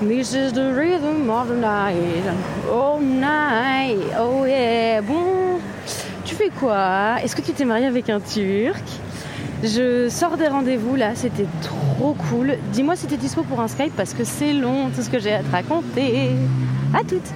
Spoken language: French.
This is the rhythm of the night. Oh night, oh yeah. Bon, tu fais quoi? Est-ce que tu t'es marié avec un Turc? Je sors des rendez-vous là, c'était trop cool. Dis-moi si t'es dispo pour un Skype parce que c'est long tout ce que j'ai à te raconter. À toutes